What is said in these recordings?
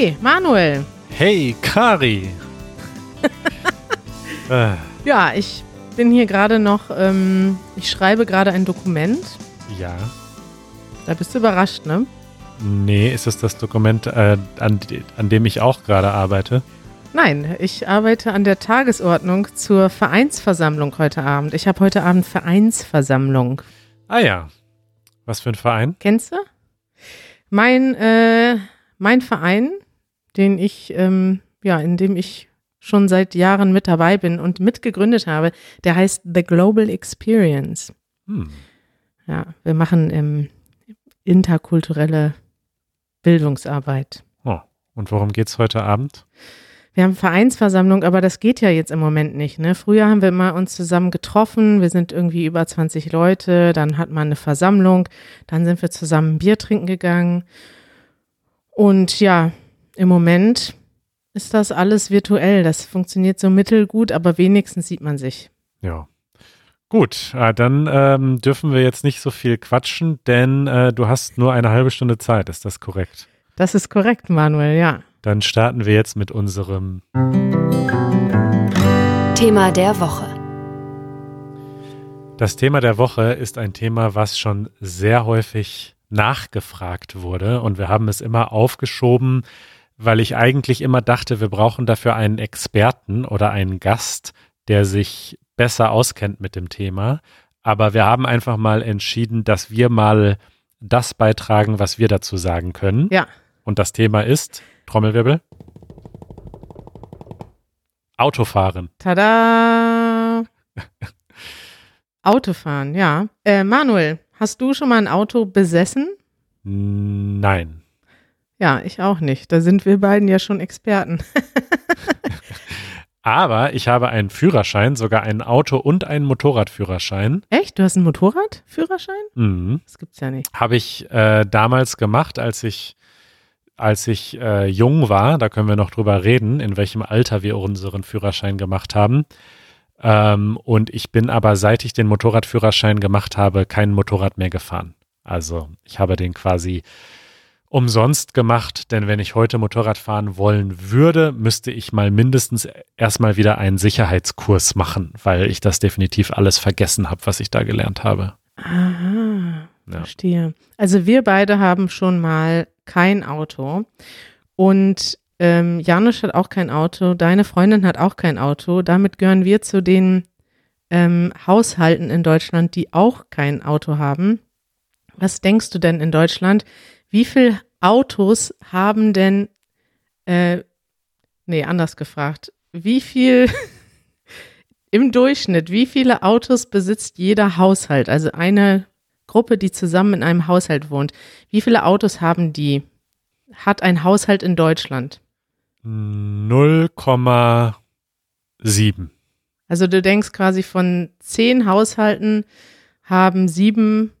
Hey, Manuel. Hey, Kari. äh. Ja, ich bin hier gerade noch, ähm, ich schreibe gerade ein Dokument. Ja. Da bist du überrascht, ne? Nee, ist es das Dokument, äh, an, an dem ich auch gerade arbeite? Nein, ich arbeite an der Tagesordnung zur Vereinsversammlung heute Abend. Ich habe heute Abend Vereinsversammlung. Ah ja. Was für ein Verein? Kennst du? Mein, äh, mein Verein, den ich, ähm, ja, in dem ich schon seit Jahren mit dabei bin und mitgegründet habe, der heißt The Global Experience. Hm. Ja, wir machen ähm, interkulturelle Bildungsarbeit. Oh. Und worum geht es heute Abend? Wir haben Vereinsversammlung, aber das geht ja jetzt im Moment nicht. Ne? Früher haben wir immer uns zusammen getroffen, wir sind irgendwie über 20 Leute, dann hat man eine Versammlung, dann sind wir zusammen Bier trinken gegangen. Und ja, im Moment ist das alles virtuell. Das funktioniert so mittelgut, aber wenigstens sieht man sich. Ja. Gut, äh, dann ähm, dürfen wir jetzt nicht so viel quatschen, denn äh, du hast nur eine halbe Stunde Zeit. Ist das korrekt? Das ist korrekt, Manuel, ja. Dann starten wir jetzt mit unserem Thema der Woche. Das Thema der Woche ist ein Thema, was schon sehr häufig nachgefragt wurde und wir haben es immer aufgeschoben, weil ich eigentlich immer dachte, wir brauchen dafür einen Experten oder einen Gast, der sich besser auskennt mit dem Thema. Aber wir haben einfach mal entschieden, dass wir mal das beitragen, was wir dazu sagen können. Ja. Und das Thema ist Trommelwirbel. Autofahren. Tada! Autofahren, ja. Äh, Manuel, hast du schon mal ein Auto besessen? Nein. Ja, ich auch nicht. Da sind wir beiden ja schon Experten. Aber ich habe einen Führerschein, sogar einen Auto- und einen Motorradführerschein. Echt? Du hast einen Motorradführerschein? Mhm. Das gibt's ja nicht. Habe ich äh, damals gemacht, als ich als ich äh, jung war, da können wir noch drüber reden, in welchem Alter wir unseren Führerschein gemacht haben. Ähm, und ich bin aber, seit ich den Motorradführerschein gemacht habe, kein Motorrad mehr gefahren. Also ich habe den quasi umsonst gemacht, denn wenn ich heute Motorrad fahren wollen würde, müsste ich mal mindestens erstmal wieder einen Sicherheitskurs machen, weil ich das definitiv alles vergessen habe, was ich da gelernt habe. Aha, ja. verstehe. Also wir beide haben schon mal kein Auto. Und ähm, Janusz hat auch kein Auto, deine Freundin hat auch kein Auto. Damit gehören wir zu den ähm, Haushalten in Deutschland, die auch kein Auto haben. Was denkst du denn in Deutschland? Wie viele Autos haben denn, äh, nee, anders gefragt, wie viel im Durchschnitt, wie viele Autos besitzt jeder Haushalt? Also eine Gruppe, die zusammen in einem Haushalt wohnt, wie viele Autos haben die? Hat ein Haushalt in Deutschland? 0,7. Also du denkst quasi von zehn Haushalten haben sieben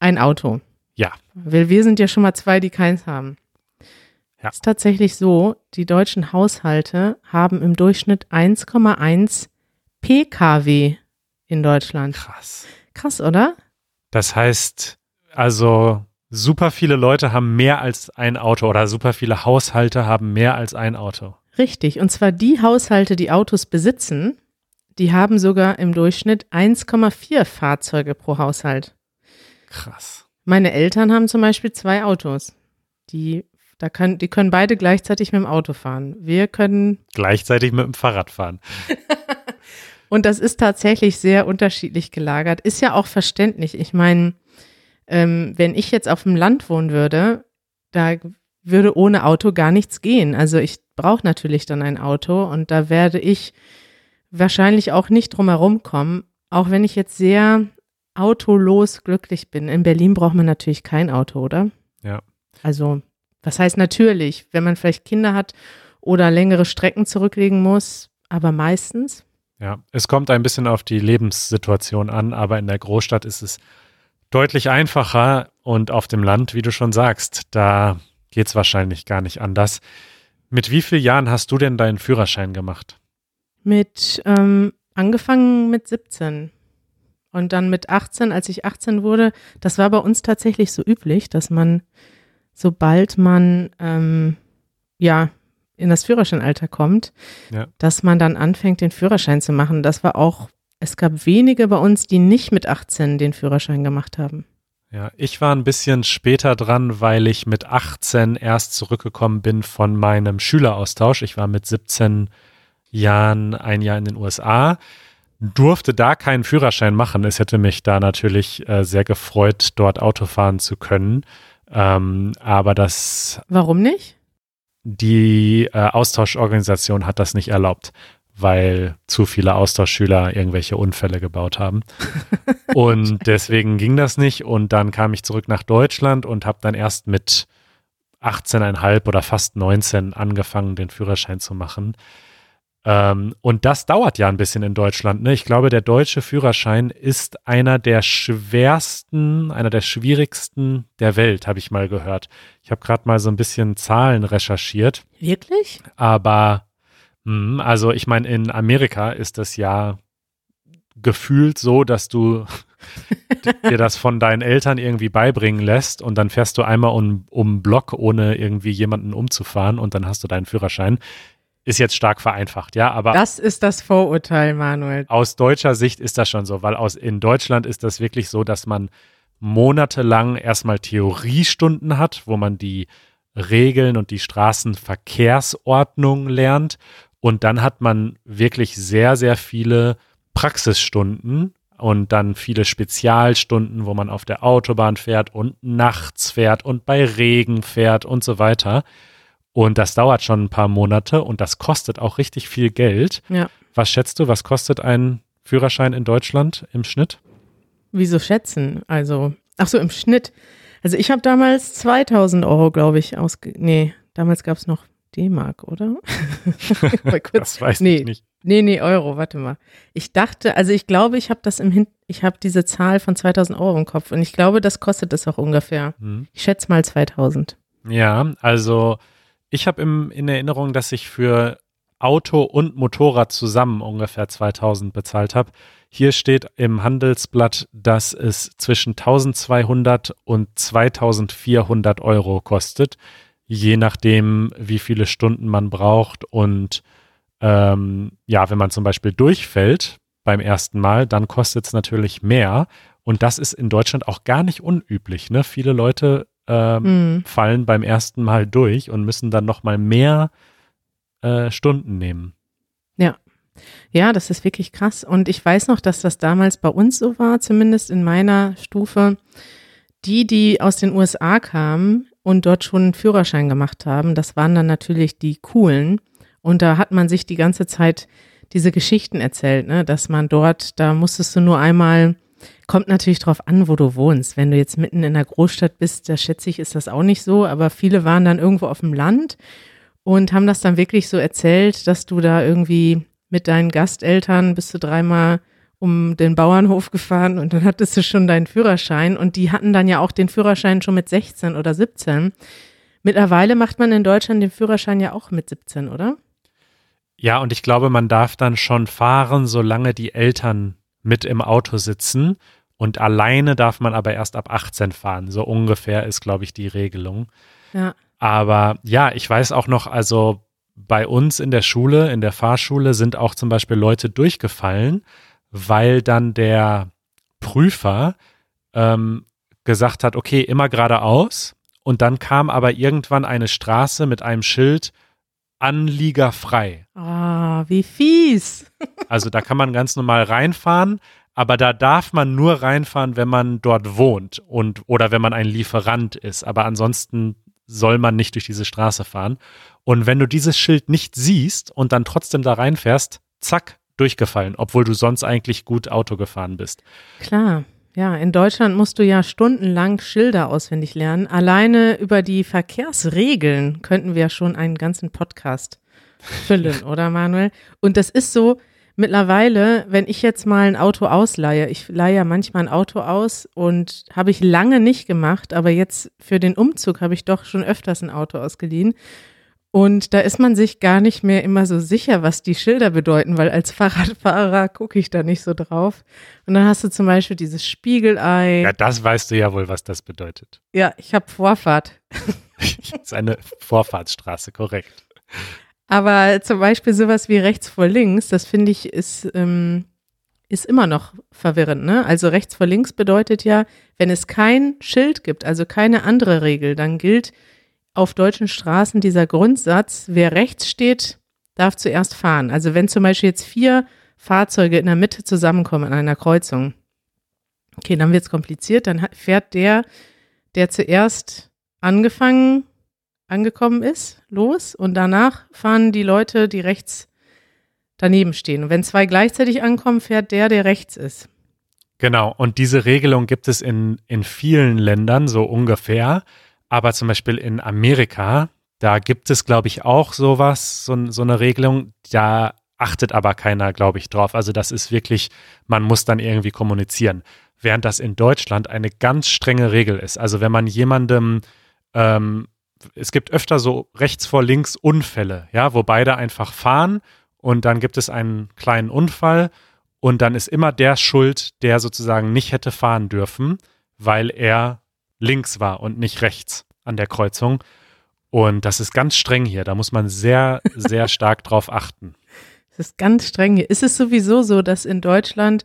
ein Auto. Ja. Weil wir sind ja schon mal zwei, die keins haben. Ja. Ist tatsächlich so, die deutschen Haushalte haben im Durchschnitt 1,1 Pkw in Deutschland. Krass. Krass, oder? Das heißt, also super viele Leute haben mehr als ein Auto oder super viele Haushalte haben mehr als ein Auto. Richtig. Und zwar die Haushalte, die Autos besitzen, die haben sogar im Durchschnitt 1,4 Fahrzeuge pro Haushalt. Krass. Meine Eltern haben zum Beispiel zwei Autos. Die, da können, die können beide gleichzeitig mit dem Auto fahren. Wir können. Gleichzeitig mit dem Fahrrad fahren. Und das ist tatsächlich sehr unterschiedlich gelagert. Ist ja auch verständlich. Ich meine, ähm, wenn ich jetzt auf dem Land wohnen würde, da würde ohne Auto gar nichts gehen. Also ich brauche natürlich dann ein Auto und da werde ich wahrscheinlich auch nicht drum herum kommen, auch wenn ich jetzt sehr autolos glücklich bin. In Berlin braucht man natürlich kein Auto, oder? Ja. Also, was heißt natürlich, wenn man vielleicht Kinder hat oder längere Strecken zurücklegen muss, aber meistens ja, es kommt ein bisschen auf die Lebenssituation an, aber in der Großstadt ist es deutlich einfacher und auf dem Land, wie du schon sagst, da geht es wahrscheinlich gar nicht anders. Mit wie vielen Jahren hast du denn deinen Führerschein gemacht? Mit, ähm, angefangen mit 17 und dann mit 18, als ich 18 wurde, das war bei uns tatsächlich so üblich, dass man, sobald man ähm, ja, in das Führerscheinalter kommt, ja. dass man dann anfängt, den Führerschein zu machen. Das war auch, es gab wenige bei uns, die nicht mit 18 den Führerschein gemacht haben. Ja, ich war ein bisschen später dran, weil ich mit 18 erst zurückgekommen bin von meinem Schüleraustausch. Ich war mit 17 Jahren ein Jahr in den USA, durfte da keinen Führerschein machen. Es hätte mich da natürlich äh, sehr gefreut, dort Auto fahren zu können. Ähm, aber das. Warum nicht? Die äh, Austauschorganisation hat das nicht erlaubt weil zu viele Austauschschüler irgendwelche Unfälle gebaut haben. und deswegen ging das nicht. Und dann kam ich zurück nach Deutschland und habe dann erst mit 18,5 oder fast 19 angefangen, den Führerschein zu machen. Ähm, und das dauert ja ein bisschen in Deutschland. Ne? Ich glaube, der deutsche Führerschein ist einer der schwersten, einer der schwierigsten der Welt, habe ich mal gehört. Ich habe gerade mal so ein bisschen Zahlen recherchiert. Wirklich? Aber Mhm, also ich meine, in Amerika ist das ja gefühlt so, dass du dir das von deinen Eltern irgendwie beibringen lässt und dann fährst du einmal um, um Block, ohne irgendwie jemanden umzufahren und dann hast du deinen Führerschein. Ist jetzt stark vereinfacht, ja, aber. Das ist das Vorurteil, Manuel. Aus deutscher Sicht ist das schon so, weil aus, in Deutschland ist das wirklich so, dass man monatelang erstmal Theoriestunden hat, wo man die Regeln und die Straßenverkehrsordnung lernt und dann hat man wirklich sehr, sehr viele Praxisstunden und dann viele Spezialstunden, wo man auf der Autobahn fährt und nachts fährt und bei Regen fährt und so weiter. Und das dauert schon ein paar Monate und das kostet auch richtig viel Geld. Ja. Was schätzt du, was kostet ein Führerschein in Deutschland im Schnitt? Wieso schätzen? Also, ach so, im Schnitt. Also ich habe damals 2000 Euro, glaube ich, ausge... Nee, damals gab es noch D-Mark, oder? Das weiß nee, ich nicht. Nee, nee, Euro, warte mal. Ich dachte, also ich glaube, ich habe das im Hin ich habe diese Zahl von 2000 Euro im Kopf und ich glaube, das kostet es auch ungefähr. Hm. Ich schätze mal 2000. Ja, also ich habe in Erinnerung, dass ich für Auto und Motorrad zusammen ungefähr 2000 bezahlt habe. Hier steht im Handelsblatt, dass es zwischen 1200 und 2400 Euro kostet je nachdem, wie viele Stunden man braucht und ähm, ja, wenn man zum Beispiel durchfällt beim ersten Mal, dann kostet es natürlich mehr. Und das ist in Deutschland auch gar nicht unüblich. Ne? Viele Leute ähm, mhm. fallen beim ersten Mal durch und müssen dann nochmal mehr äh, Stunden nehmen. Ja. Ja, das ist wirklich krass. Und ich weiß noch, dass das damals bei uns so war, zumindest in meiner Stufe. Die, die aus den USA kamen, und dort schon einen Führerschein gemacht haben. Das waren dann natürlich die coolen. Und da hat man sich die ganze Zeit diese Geschichten erzählt, ne? dass man dort, da musstest du nur einmal, kommt natürlich drauf an, wo du wohnst. Wenn du jetzt mitten in der Großstadt bist, da schätze ich, ist das auch nicht so, aber viele waren dann irgendwo auf dem Land und haben das dann wirklich so erzählt, dass du da irgendwie mit deinen Gasteltern bist du dreimal um den Bauernhof gefahren und dann hattest du schon deinen Führerschein und die hatten dann ja auch den Führerschein schon mit 16 oder 17. Mittlerweile macht man in Deutschland den Führerschein ja auch mit 17, oder? Ja, und ich glaube, man darf dann schon fahren, solange die Eltern mit im Auto sitzen. Und alleine darf man aber erst ab 18 fahren. So ungefähr ist, glaube ich, die Regelung. Ja. Aber ja, ich weiß auch noch, also bei uns in der Schule, in der Fahrschule sind auch zum Beispiel Leute durchgefallen weil dann der Prüfer ähm, gesagt hat, okay, immer geradeaus. Und dann kam aber irgendwann eine Straße mit einem Schild anliegerfrei. Ah, wie fies. also da kann man ganz normal reinfahren, aber da darf man nur reinfahren, wenn man dort wohnt und oder wenn man ein Lieferant ist. Aber ansonsten soll man nicht durch diese Straße fahren. Und wenn du dieses Schild nicht siehst und dann trotzdem da reinfährst, zack, durchgefallen, obwohl du sonst eigentlich gut Auto gefahren bist. Klar. Ja, in Deutschland musst du ja stundenlang Schilder auswendig lernen. Alleine über die Verkehrsregeln könnten wir ja schon einen ganzen Podcast füllen, oder Manuel? Und das ist so, mittlerweile, wenn ich jetzt mal ein Auto ausleihe, ich leihe ja manchmal ein Auto aus und habe ich lange nicht gemacht, aber jetzt für den Umzug habe ich doch schon öfters ein Auto ausgeliehen. Und da ist man sich gar nicht mehr immer so sicher, was die Schilder bedeuten, weil als Fahrradfahrer gucke ich da nicht so drauf. Und dann hast du zum Beispiel dieses Spiegelei. Ja, das weißt du ja wohl, was das bedeutet. Ja, ich habe Vorfahrt. ist eine Vorfahrtsstraße, korrekt. Aber zum Beispiel sowas wie rechts vor links, das finde ich ist, ähm, ist immer noch verwirrend. Ne? Also rechts vor links bedeutet ja, wenn es kein Schild gibt, also keine andere Regel, dann gilt auf deutschen Straßen dieser Grundsatz, wer rechts steht, darf zuerst fahren. Also wenn zum Beispiel jetzt vier Fahrzeuge in der Mitte zusammenkommen an einer Kreuzung, okay, dann wird es kompliziert, dann fährt der, der zuerst angefangen, angekommen ist, los und danach fahren die Leute, die rechts daneben stehen. Und wenn zwei gleichzeitig ankommen, fährt der, der rechts ist. Genau, und diese Regelung gibt es in, in vielen Ländern so ungefähr. Aber zum Beispiel in Amerika, da gibt es, glaube ich, auch sowas, so, so eine Regelung. Da achtet aber keiner, glaube ich, drauf. Also das ist wirklich, man muss dann irgendwie kommunizieren. Während das in Deutschland eine ganz strenge Regel ist. Also wenn man jemandem, ähm, es gibt öfter so rechts vor links Unfälle, ja, wo beide einfach fahren und dann gibt es einen kleinen Unfall und dann ist immer der schuld, der sozusagen nicht hätte fahren dürfen, weil er links war und nicht rechts an der Kreuzung. Und das ist ganz streng hier. Da muss man sehr, sehr stark drauf achten. Das ist ganz streng hier. Ist es sowieso so, dass in Deutschland,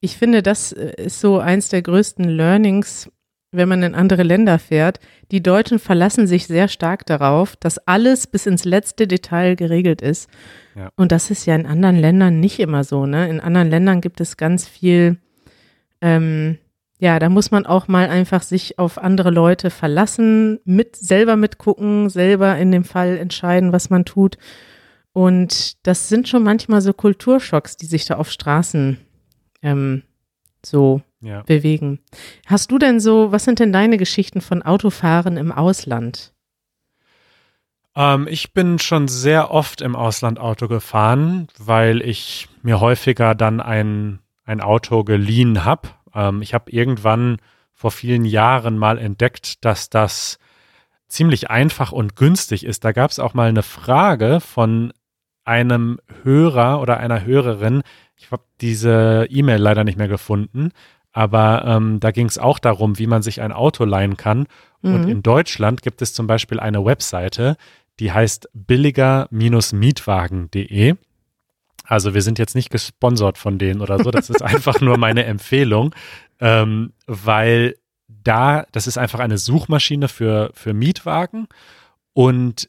ich finde, das ist so eins der größten Learnings, wenn man in andere Länder fährt. Die Deutschen verlassen sich sehr stark darauf, dass alles bis ins letzte Detail geregelt ist. Ja. Und das ist ja in anderen Ländern nicht immer so. Ne? In anderen Ländern gibt es ganz viel, ähm, ja, da muss man auch mal einfach sich auf andere Leute verlassen, mit selber mitgucken, selber in dem Fall entscheiden, was man tut. Und das sind schon manchmal so Kulturschocks, die sich da auf Straßen ähm, so ja. bewegen. Hast du denn so, was sind denn deine Geschichten von Autofahren im Ausland? Ähm, ich bin schon sehr oft im Ausland Auto gefahren, weil ich mir häufiger dann ein, ein Auto geliehen habe. Ähm, ich habe irgendwann vor vielen Jahren mal entdeckt, dass das ziemlich einfach und günstig ist. Da gab es auch mal eine Frage von einem Hörer oder einer Hörerin. Ich habe diese E-Mail leider nicht mehr gefunden, aber ähm, da ging es auch darum, wie man sich ein Auto leihen kann. Mhm. Und in Deutschland gibt es zum Beispiel eine Webseite, die heißt billiger-mietwagen.de. Also wir sind jetzt nicht gesponsert von denen oder so, das ist einfach nur meine Empfehlung, ähm, weil da, das ist einfach eine Suchmaschine für, für Mietwagen und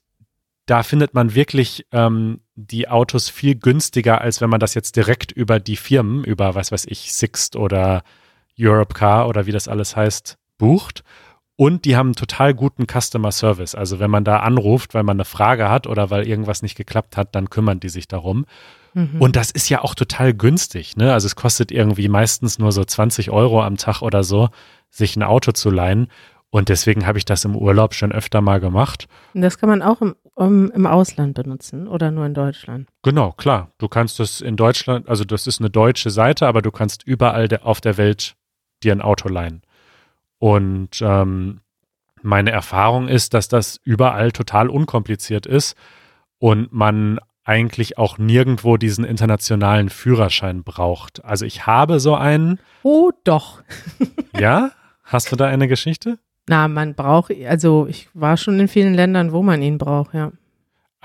da findet man wirklich ähm, die Autos viel günstiger, als wenn man das jetzt direkt über die Firmen, über was weiß ich, Sixt oder Europcar oder wie das alles heißt, bucht. Und die haben einen total guten Customer Service. Also wenn man da anruft, weil man eine Frage hat oder weil irgendwas nicht geklappt hat, dann kümmern die sich darum. Mhm. Und das ist ja auch total günstig. Ne? Also es kostet irgendwie meistens nur so 20 Euro am Tag oder so, sich ein Auto zu leihen. Und deswegen habe ich das im Urlaub schon öfter mal gemacht. Und das kann man auch im, um, im Ausland benutzen oder nur in Deutschland? Genau, klar. Du kannst das in Deutschland, also das ist eine deutsche Seite, aber du kannst überall de, auf der Welt dir ein Auto leihen. Und ähm, meine Erfahrung ist, dass das überall total unkompliziert ist und man eigentlich auch nirgendwo diesen internationalen Führerschein braucht. Also ich habe so einen. Oh, doch. ja? Hast du da eine Geschichte? Na, man braucht, also ich war schon in vielen Ländern, wo man ihn braucht, ja.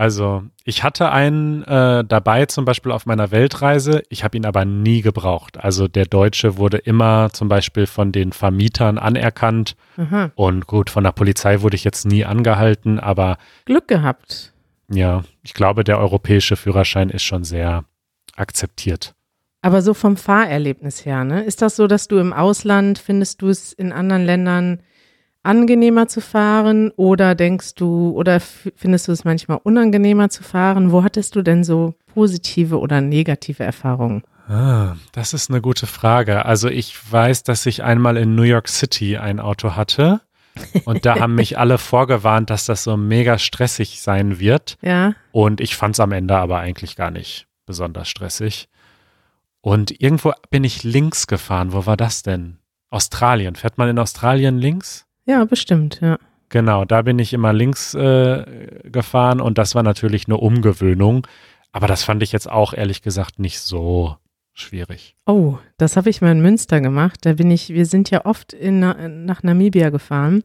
Also ich hatte einen äh, dabei, zum Beispiel auf meiner Weltreise. Ich habe ihn aber nie gebraucht. Also der Deutsche wurde immer zum Beispiel von den Vermietern anerkannt. Aha. Und gut, von der Polizei wurde ich jetzt nie angehalten, aber. Glück gehabt. Ja, ich glaube, der europäische Führerschein ist schon sehr akzeptiert. Aber so vom Fahrerlebnis her, ne? Ist das so, dass du im Ausland findest du es in anderen Ländern angenehmer zu fahren oder denkst du oder findest du es manchmal unangenehmer zu fahren? Wo hattest du denn so positive oder negative Erfahrungen? Ah, das ist eine gute Frage. Also ich weiß, dass ich einmal in New York City ein Auto hatte und da haben mich alle vorgewarnt, dass das so mega stressig sein wird. Ja. Und ich fand es am Ende aber eigentlich gar nicht besonders stressig. Und irgendwo bin ich links gefahren. Wo war das denn? Australien. Fährt man in Australien links? Ja, bestimmt, ja. Genau, da bin ich immer links äh, gefahren und das war natürlich eine Umgewöhnung. Aber das fand ich jetzt auch ehrlich gesagt nicht so schwierig. Oh, das habe ich mal in Münster gemacht. Da bin ich, wir sind ja oft in, nach Namibia gefahren.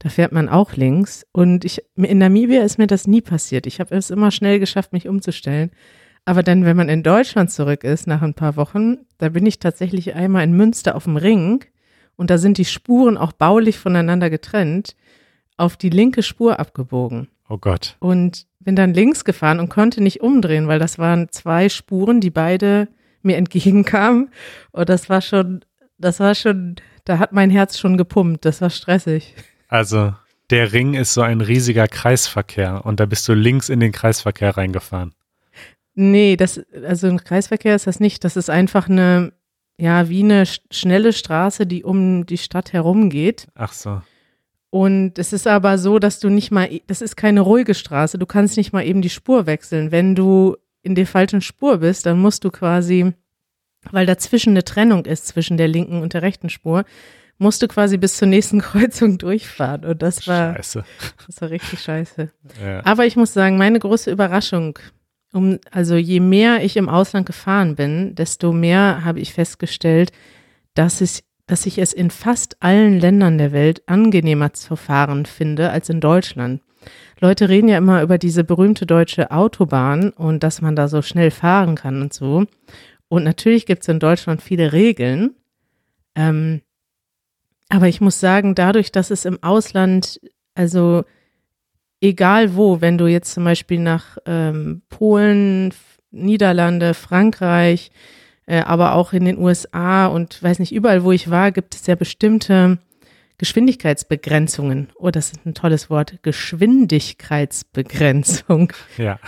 Da fährt man auch links. Und ich, in Namibia ist mir das nie passiert. Ich habe es immer schnell geschafft, mich umzustellen. Aber dann, wenn man in Deutschland zurück ist, nach ein paar Wochen, da bin ich tatsächlich einmal in Münster auf dem Ring und da sind die Spuren auch baulich voneinander getrennt, auf die linke Spur abgebogen. Oh Gott. Und bin dann links gefahren und konnte nicht umdrehen, weil das waren zwei Spuren, die beide mir entgegenkamen. Und das war schon, das war schon, da hat mein Herz schon gepumpt. Das war stressig. Also der Ring ist so ein riesiger Kreisverkehr und da bist du links in den Kreisverkehr reingefahren. Nee, das, also ein Kreisverkehr ist das nicht. Das ist einfach eine, ja, wie eine schnelle Straße, die um die Stadt herum geht. Ach so. Und es ist aber so, dass du nicht mal, das ist keine ruhige Straße, du kannst nicht mal eben die Spur wechseln. Wenn du in der falschen Spur bist, dann musst du quasi, weil dazwischen eine Trennung ist zwischen der linken und der rechten Spur, musst du quasi bis zur nächsten Kreuzung durchfahren. Und das war, scheiße. das war richtig scheiße. Ja. Aber ich muss sagen, meine große Überraschung, um, also je mehr ich im Ausland gefahren bin, desto mehr habe ich festgestellt, dass es dass ich es in fast allen Ländern der Welt angenehmer zu fahren finde als in Deutschland. Leute reden ja immer über diese berühmte deutsche Autobahn und dass man da so schnell fahren kann und so. Und natürlich gibt es in Deutschland viele Regeln. Ähm, aber ich muss sagen, dadurch, dass es im Ausland, also egal wo, wenn du jetzt zum Beispiel nach ähm, Polen, Niederlande, Frankreich, äh, aber auch in den USA und weiß nicht, überall, wo ich war, gibt es ja bestimmte Geschwindigkeitsbegrenzungen. Oh, das ist ein tolles Wort. Geschwindigkeitsbegrenzung. Ja.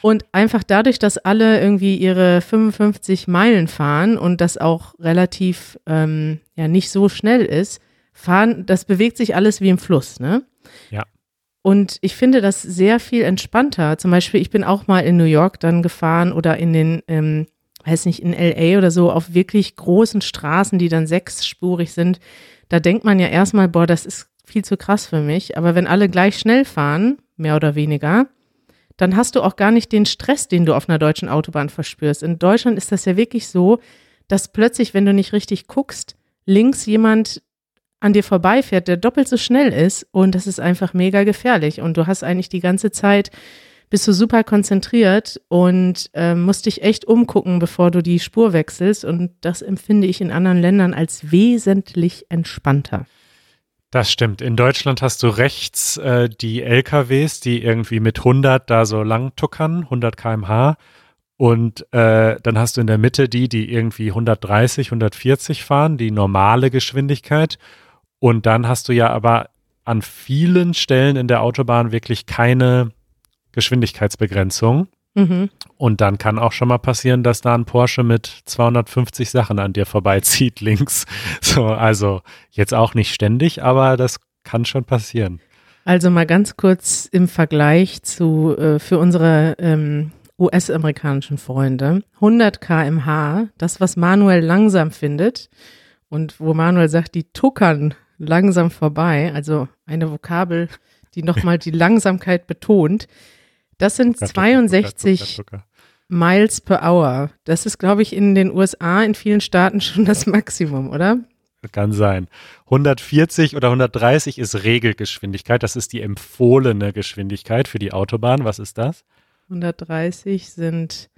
Und einfach dadurch, dass alle irgendwie ihre 55 Meilen fahren und das auch relativ ähm, ja nicht so schnell ist, fahren, das bewegt sich alles wie im Fluss, ne? Ja. Und ich finde das sehr viel entspannter. Zum Beispiel, ich bin auch mal in New York dann gefahren oder in den ähm, weiß nicht, in LA oder so auf wirklich großen Straßen, die dann sechsspurig sind, da denkt man ja erstmal, boah, das ist viel zu krass für mich. Aber wenn alle gleich schnell fahren, mehr oder weniger, dann hast du auch gar nicht den Stress, den du auf einer deutschen Autobahn verspürst. In Deutschland ist das ja wirklich so, dass plötzlich, wenn du nicht richtig guckst, links jemand an dir vorbeifährt, der doppelt so schnell ist und das ist einfach mega gefährlich. Und du hast eigentlich die ganze Zeit bist du super konzentriert und äh, musst dich echt umgucken, bevor du die Spur wechselst. Und das empfinde ich in anderen Ländern als wesentlich entspannter. Das stimmt. In Deutschland hast du rechts äh, die LKWs, die irgendwie mit 100 da so lang tuckern, 100 km/h. Und äh, dann hast du in der Mitte die, die irgendwie 130, 140 fahren, die normale Geschwindigkeit. Und dann hast du ja aber an vielen Stellen in der Autobahn wirklich keine Geschwindigkeitsbegrenzung. Mhm. Und dann kann auch schon mal passieren, dass da ein Porsche mit 250 Sachen an dir vorbeizieht links. So, also jetzt auch nicht ständig, aber das kann schon passieren. Also mal ganz kurz im Vergleich zu äh, für unsere ähm, US-amerikanischen Freunde 100 km/h, das was Manuel langsam findet und wo Manuel sagt, die tuckern langsam vorbei, also eine Vokabel, die nochmal die Langsamkeit betont. Das sind 62 Miles per Hour. Das ist, glaube ich, in den USA in vielen Staaten schon das Maximum, oder? Kann sein. 140 oder 130 ist Regelgeschwindigkeit. Das ist die empfohlene Geschwindigkeit für die Autobahn. Was ist das? 130 sind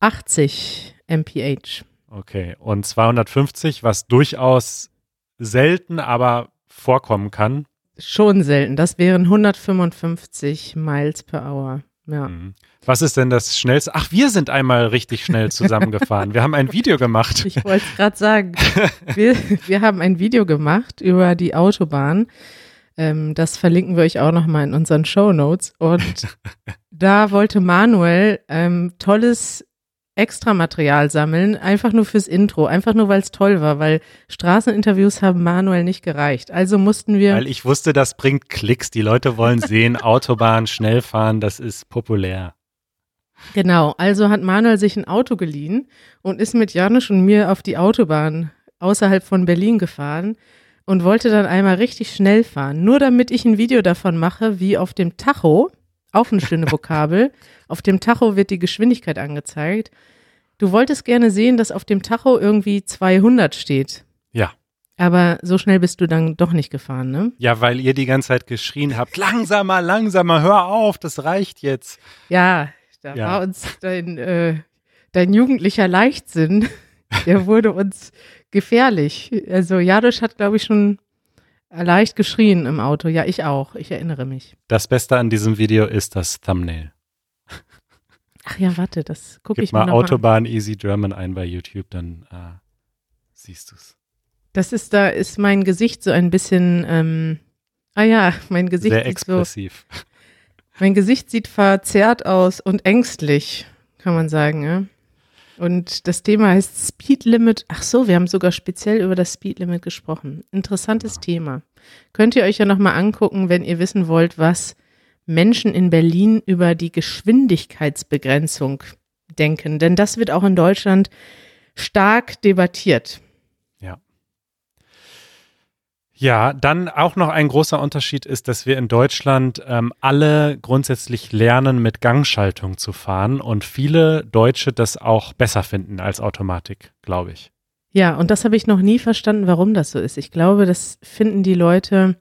80 mph. Okay. Und 250, was durchaus selten, aber vorkommen kann, Schon selten. Das wären 155 Miles per Hour. Ja. Mhm. Was ist denn das schnellste? Ach, wir sind einmal richtig schnell zusammengefahren. wir haben ein Video gemacht. Ich wollte es gerade sagen. Wir, wir haben ein Video gemacht über die Autobahn. Ähm, das verlinken wir euch auch nochmal in unseren Show Notes. Und da wollte Manuel ähm, tolles Extra-Material sammeln, einfach nur fürs Intro, einfach nur, weil es toll war, weil Straßeninterviews haben Manuel nicht gereicht. Also mussten wir. Weil ich wusste, das bringt Klicks. Die Leute wollen sehen, Autobahn, schnell fahren, das ist populär. Genau, also hat Manuel sich ein Auto geliehen und ist mit Janusz und mir auf die Autobahn außerhalb von Berlin gefahren und wollte dann einmal richtig schnell fahren, nur damit ich ein Video davon mache, wie auf dem Tacho, auch eine schöne Vokabel, auf dem Tacho wird die Geschwindigkeit angezeigt. Du wolltest gerne sehen, dass auf dem Tacho irgendwie 200 steht. Ja. Aber so schnell bist du dann doch nicht gefahren, ne? Ja, weil ihr die ganze Zeit geschrien habt, langsamer, langsamer, hör auf, das reicht jetzt. Ja, da ja. war uns dein, äh, dein jugendlicher Leichtsinn, der wurde uns gefährlich. Also Jadosch hat, glaube ich, schon leicht geschrien im Auto. Ja, ich auch. Ich erinnere mich. Das Beste an diesem Video ist das Thumbnail. Ach ja, warte, das gucke ich mal. Gib mal Autobahn Easy German ein bei YouTube, dann äh, siehst du es. Das ist, da ist mein Gesicht so ein bisschen, ähm, ah ja, mein Gesicht Sehr expressiv. So, mein Gesicht sieht verzerrt aus und ängstlich, kann man sagen, ja. Und das Thema heißt Speed Limit. Ach so, wir haben sogar speziell über das Speed Limit gesprochen. Interessantes ja. Thema. Könnt ihr euch ja nochmal angucken, wenn ihr wissen wollt, was Menschen in Berlin über die Geschwindigkeitsbegrenzung denken. Denn das wird auch in Deutschland stark debattiert. Ja, dann auch noch ein großer Unterschied ist, dass wir in Deutschland ähm, alle grundsätzlich lernen, mit Gangschaltung zu fahren und viele Deutsche das auch besser finden als Automatik, glaube ich. Ja, und das habe ich noch nie verstanden, warum das so ist. Ich glaube, das finden die Leute,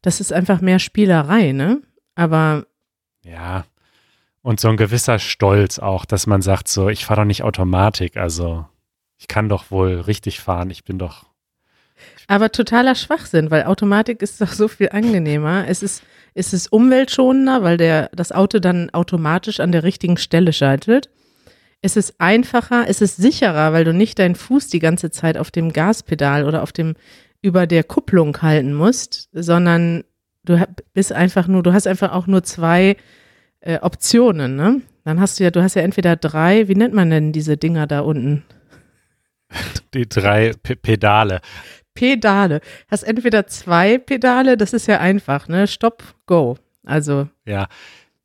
das ist einfach mehr Spielerei, ne? Aber. Ja. Und so ein gewisser Stolz auch, dass man sagt, so, ich fahre doch nicht Automatik, also ich kann doch wohl richtig fahren, ich bin doch aber totaler Schwachsinn, weil Automatik ist doch so viel angenehmer. Es ist, es ist umweltschonender, weil der, das Auto dann automatisch an der richtigen Stelle schaltet. Es ist einfacher, es ist sicherer, weil du nicht deinen Fuß die ganze Zeit auf dem Gaspedal oder auf dem, über der Kupplung halten musst, sondern du bist einfach nur, du hast einfach auch nur zwei äh, Optionen, ne? Dann hast du ja, du hast ja entweder drei, wie nennt man denn diese Dinger da unten? Die drei P Pedale. Pedale. Hast entweder zwei Pedale, das ist ja einfach, ne? Stopp, go. Also. Ja.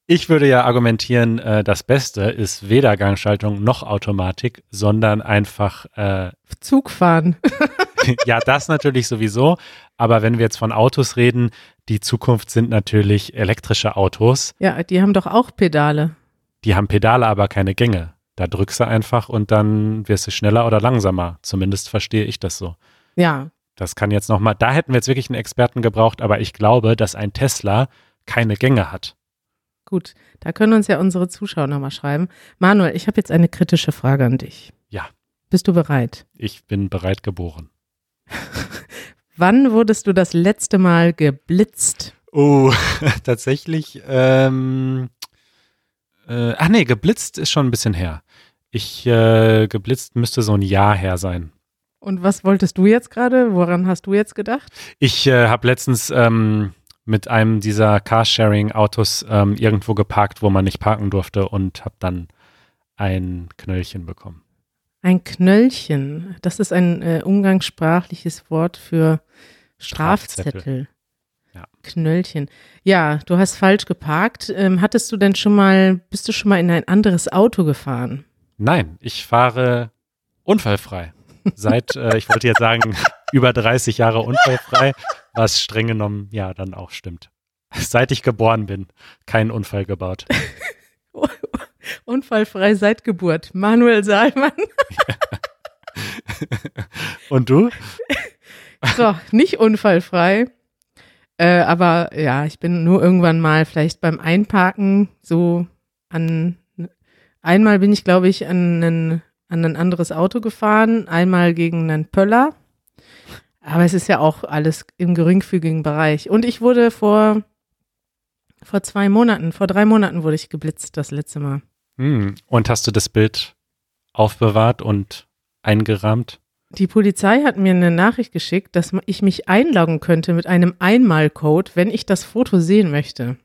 Ich würde ja argumentieren, äh, das Beste ist weder Gangschaltung noch Automatik, sondern einfach äh, Zug fahren. ja, das natürlich sowieso. Aber wenn wir jetzt von Autos reden, die Zukunft sind natürlich elektrische Autos. Ja, die haben doch auch Pedale. Die haben Pedale, aber keine Gänge. Da drückst du einfach und dann wirst du schneller oder langsamer. Zumindest verstehe ich das so. Ja, das kann jetzt nochmal, da hätten wir jetzt wirklich einen Experten gebraucht, aber ich glaube, dass ein Tesla keine Gänge hat. Gut, da können uns ja unsere Zuschauer nochmal schreiben. Manuel, ich habe jetzt eine kritische Frage an dich. Ja. Bist du bereit? Ich bin bereit geboren. Wann wurdest du das letzte Mal geblitzt? Oh, tatsächlich. Ähm, äh, ach nee, geblitzt ist schon ein bisschen her. Ich äh, geblitzt müsste so ein Jahr her sein. Und was wolltest du jetzt gerade? Woran hast du jetzt gedacht? Ich äh, habe letztens ähm, mit einem dieser Carsharing-Autos ähm, irgendwo geparkt, wo man nicht parken durfte und habe dann ein Knöllchen bekommen. Ein Knöllchen, das ist ein äh, umgangssprachliches Wort für Strafzettel. Strafzettel. Ja. Knöllchen. Ja, du hast falsch geparkt. Ähm, hattest du denn schon mal, bist du schon mal in ein anderes Auto gefahren? Nein, ich fahre unfallfrei seit, äh, ich wollte jetzt sagen, über 30 Jahre unfallfrei, was streng genommen ja dann auch stimmt. Seit ich geboren bin, keinen Unfall gebaut. Unfallfrei seit Geburt. Manuel Saalmann. Und du? So, nicht unfallfrei. Äh, aber ja, ich bin nur irgendwann mal vielleicht beim Einparken so an. Einmal bin ich, glaube ich, an einen an ein anderes Auto gefahren, einmal gegen einen Pöller. Aber es ist ja auch alles im geringfügigen Bereich. Und ich wurde vor, vor zwei Monaten, vor drei Monaten wurde ich geblitzt das letzte Mal. Hm. Und hast du das Bild aufbewahrt und eingerahmt? Die Polizei hat mir eine Nachricht geschickt, dass ich mich einloggen könnte mit einem Einmalcode, wenn ich das Foto sehen möchte.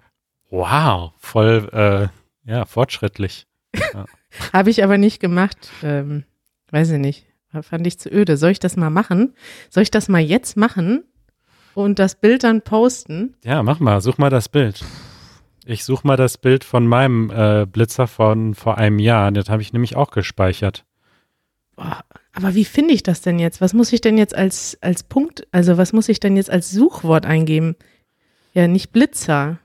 Wow, voll, äh, ja, fortschrittlich. Ja. Habe ich aber nicht gemacht. Ähm, weiß ich nicht. Fand ich zu öde. Soll ich das mal machen? Soll ich das mal jetzt machen und das Bild dann posten? Ja, mach mal. Such mal das Bild. Ich suche mal das Bild von meinem äh, Blitzer von vor einem Jahr. Das habe ich nämlich auch gespeichert. Boah, aber wie finde ich das denn jetzt? Was muss ich denn jetzt als, als Punkt, also was muss ich denn jetzt als Suchwort eingeben? Ja, nicht Blitzer.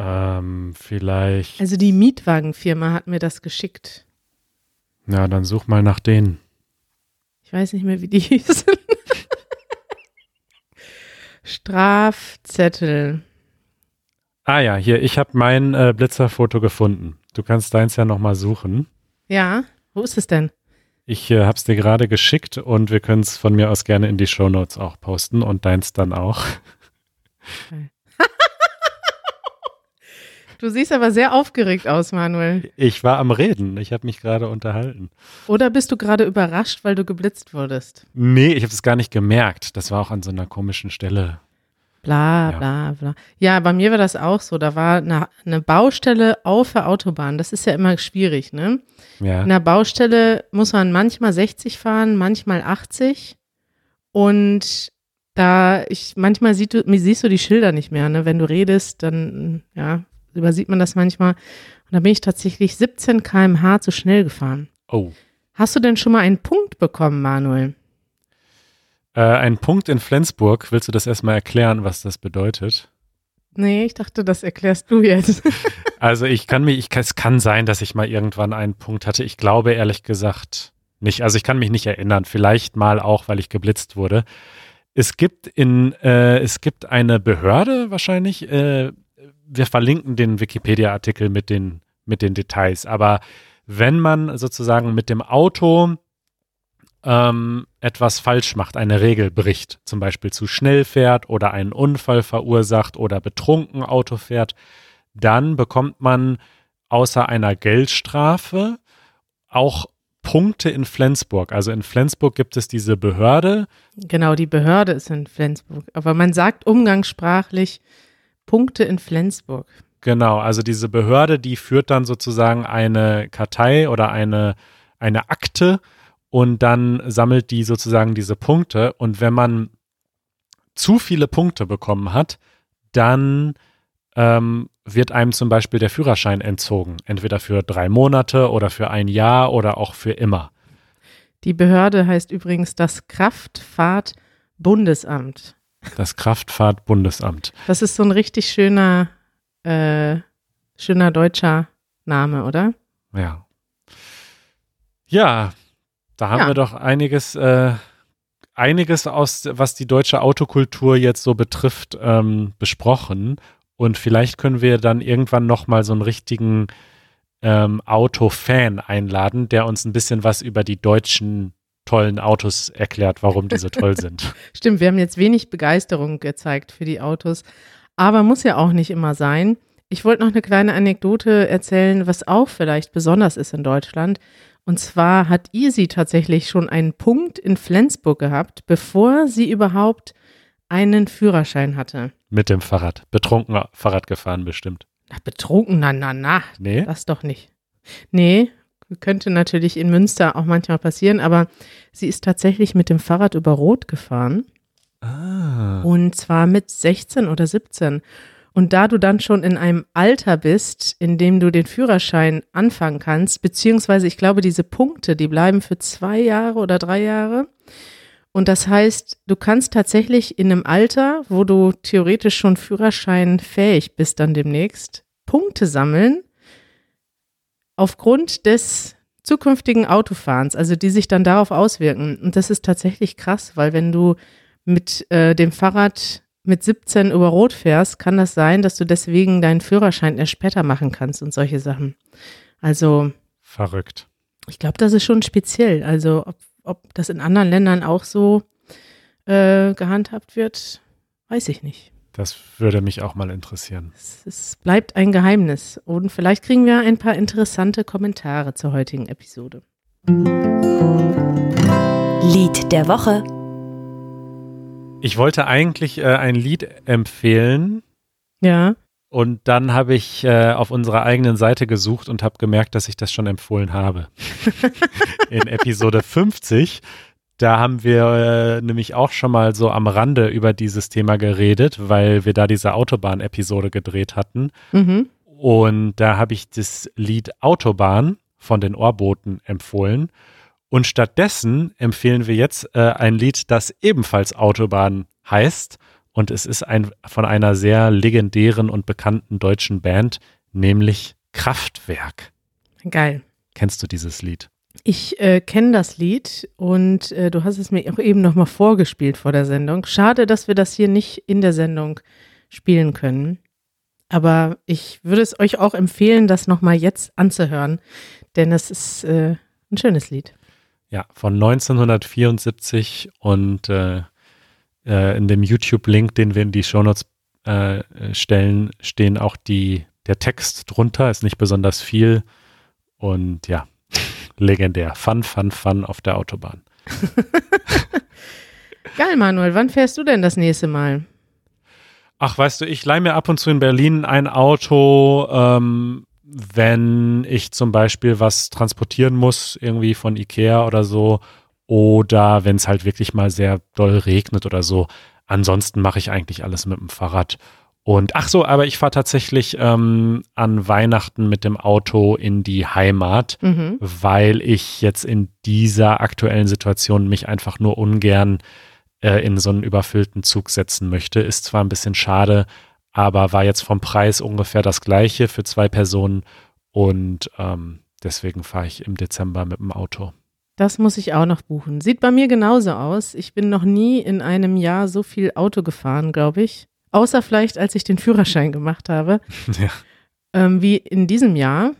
Ähm, vielleicht. Also die Mietwagenfirma hat mir das geschickt. Ja, dann such mal nach denen. Ich weiß nicht mehr, wie die hießen. Strafzettel. Ah ja, hier, ich habe mein äh, Blitzerfoto gefunden. Du kannst deins ja nochmal suchen. Ja, wo ist es denn? Ich äh, habe es dir gerade geschickt und wir können es von mir aus gerne in die Shownotes auch posten und deins dann auch. Okay. du siehst aber sehr aufgeregt aus, Manuel. Ich war am Reden, ich habe mich gerade unterhalten. Oder bist du gerade überrascht, weil du geblitzt wurdest? Nee, ich habe es gar nicht gemerkt. Das war auch an so einer komischen Stelle. Bla, bla, bla. Ja, bei mir war das auch so. Da war eine, eine Baustelle auf der Autobahn. Das ist ja immer schwierig, ne? Ja. In der Baustelle muss man manchmal 60 fahren, manchmal 80. Und da, ich, manchmal sieht du, siehst du die Schilder nicht mehr, ne? Wenn du redest, dann, ja, übersieht man das manchmal. Und da bin ich tatsächlich 17 km/h zu schnell gefahren. Oh. Hast du denn schon mal einen Punkt bekommen, Manuel? Äh, ein Punkt in Flensburg. Willst du das erstmal erklären, was das bedeutet? Nee, ich dachte, das erklärst du jetzt. also ich kann mich, ich, es kann sein, dass ich mal irgendwann einen Punkt hatte. Ich glaube ehrlich gesagt nicht. Also ich kann mich nicht erinnern. Vielleicht mal auch, weil ich geblitzt wurde. Es gibt in, äh, es gibt eine Behörde wahrscheinlich. Äh, wir verlinken den Wikipedia-Artikel mit den, mit den Details. Aber wenn man sozusagen mit dem Auto ähm, etwas falsch macht, eine Regel bricht, zum Beispiel zu schnell fährt oder einen Unfall verursacht oder betrunken Auto fährt, dann bekommt man außer einer Geldstrafe auch Punkte in Flensburg. Also in Flensburg gibt es diese Behörde. Genau, die Behörde ist in Flensburg. Aber man sagt umgangssprachlich Punkte in Flensburg. Genau, also diese Behörde, die führt dann sozusagen eine Kartei oder eine, eine Akte und dann sammelt die sozusagen diese Punkte und wenn man zu viele Punkte bekommen hat, dann ähm, wird einem zum Beispiel der Führerschein entzogen, entweder für drei Monate oder für ein Jahr oder auch für immer. Die Behörde heißt übrigens das Kraftfahrtbundesamt. Das Kraftfahrtbundesamt. Das ist so ein richtig schöner, äh, schöner deutscher Name, oder? Ja. Ja, da haben ja. wir doch einiges, äh, einiges aus, was die deutsche Autokultur jetzt so betrifft, ähm, besprochen. Und vielleicht können wir dann irgendwann nochmal so einen richtigen ähm, Autofan einladen, der uns ein bisschen was über die deutschen tollen Autos erklärt, warum die so toll sind. Stimmt, wir haben jetzt wenig Begeisterung gezeigt für die Autos, aber muss ja auch nicht immer sein. Ich wollte noch eine kleine Anekdote erzählen, was auch vielleicht besonders ist in Deutschland. Und zwar hat Easy tatsächlich schon einen Punkt in Flensburg gehabt, bevor sie überhaupt einen Führerschein hatte. Mit dem Fahrrad. Betrunken Fahrrad gefahren bestimmt. Ach, betrunken, na, na, na. Nee. Das doch nicht. Nee, könnte natürlich in Münster auch manchmal passieren, aber sie ist tatsächlich mit dem Fahrrad über Rot gefahren. Ah. Und zwar mit 16 oder 17. Und da du dann schon in einem Alter bist, in dem du den Führerschein anfangen kannst, beziehungsweise ich glaube, diese Punkte, die bleiben für zwei Jahre oder drei Jahre. Und das heißt, du kannst tatsächlich in einem Alter, wo du theoretisch schon Führerschein fähig bist dann demnächst, Punkte sammeln aufgrund des zukünftigen Autofahrens, also die sich dann darauf auswirken. Und das ist tatsächlich krass, weil wenn du mit äh, dem Fahrrad mit 17 über Rot fährst, kann das sein, dass du deswegen deinen Führerschein erst später machen kannst und solche Sachen. Also. Verrückt. Ich glaube, das ist schon speziell. Also, ob, ob das in anderen Ländern auch so äh, gehandhabt wird, weiß ich nicht. Das würde mich auch mal interessieren. Es, es, bleibt ein Geheimnis. Und vielleicht kriegen wir ein paar interessante Kommentare zur heutigen Episode. Lied der Woche. Ich wollte eigentlich äh, ein Lied empfehlen. Ja. Und dann habe ich äh, auf unserer eigenen Seite gesucht und habe gemerkt, dass ich das schon empfohlen habe. In Episode 50. Da haben wir äh, nämlich auch schon mal so am Rande über dieses Thema geredet, weil wir da diese Autobahn-Episode gedreht hatten. Mhm. Und da habe ich das Lied Autobahn von den Ohrboten empfohlen. Und stattdessen empfehlen wir jetzt äh, ein Lied, das ebenfalls Autobahn heißt. Und es ist ein, von einer sehr legendären und bekannten deutschen Band, nämlich Kraftwerk. Geil. Kennst du dieses Lied? Ich äh, kenne das Lied und äh, du hast es mir auch eben nochmal vorgespielt vor der Sendung. Schade, dass wir das hier nicht in der Sendung spielen können. Aber ich würde es euch auch empfehlen, das nochmal jetzt anzuhören, denn es ist äh, ein schönes Lied. Ja, von 1974 und äh, äh, in dem YouTube-Link, den wir in die Shownotes äh, stellen, stehen auch die, der Text drunter, ist nicht besonders viel und ja, legendär. Fun, fun, fun auf der Autobahn. Geil, Manuel. Wann fährst du denn das nächste Mal? Ach, weißt du, ich leih mir ab und zu in Berlin ein Auto, ähm, wenn ich zum Beispiel was transportieren muss, irgendwie von Ikea oder so, oder wenn es halt wirklich mal sehr doll regnet oder so. Ansonsten mache ich eigentlich alles mit dem Fahrrad. Und ach so, aber ich fahre tatsächlich ähm, an Weihnachten mit dem Auto in die Heimat, mhm. weil ich jetzt in dieser aktuellen Situation mich einfach nur ungern äh, in so einen überfüllten Zug setzen möchte. Ist zwar ein bisschen schade, aber war jetzt vom Preis ungefähr das gleiche für zwei Personen und ähm, deswegen fahre ich im Dezember mit dem Auto. Das muss ich auch noch buchen. Sieht bei mir genauso aus. Ich bin noch nie in einem Jahr so viel Auto gefahren, glaube ich. Außer vielleicht, als ich den Führerschein gemacht habe. Ja. Ähm, wie in diesem Jahr.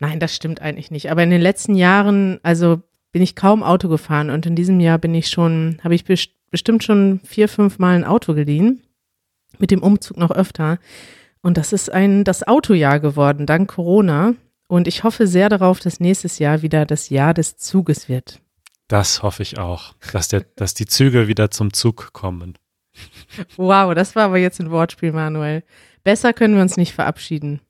Nein, das stimmt eigentlich nicht. Aber in den letzten Jahren, also bin ich kaum Auto gefahren und in diesem Jahr bin ich schon, habe ich bestimmt schon vier, fünf Mal ein Auto geliehen. Mit dem Umzug noch öfter. Und das ist ein, das Autojahr geworden, dank Corona. Und ich hoffe sehr darauf, dass nächstes Jahr wieder das Jahr des Zuges wird. Das hoffe ich auch, dass, der, dass die Züge wieder zum Zug kommen. Wow, das war aber jetzt ein Wortspiel, Manuel. Besser können wir uns nicht verabschieden.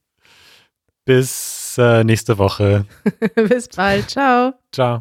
Bis äh, nächste Woche. Bis bald. Ciao. Ciao.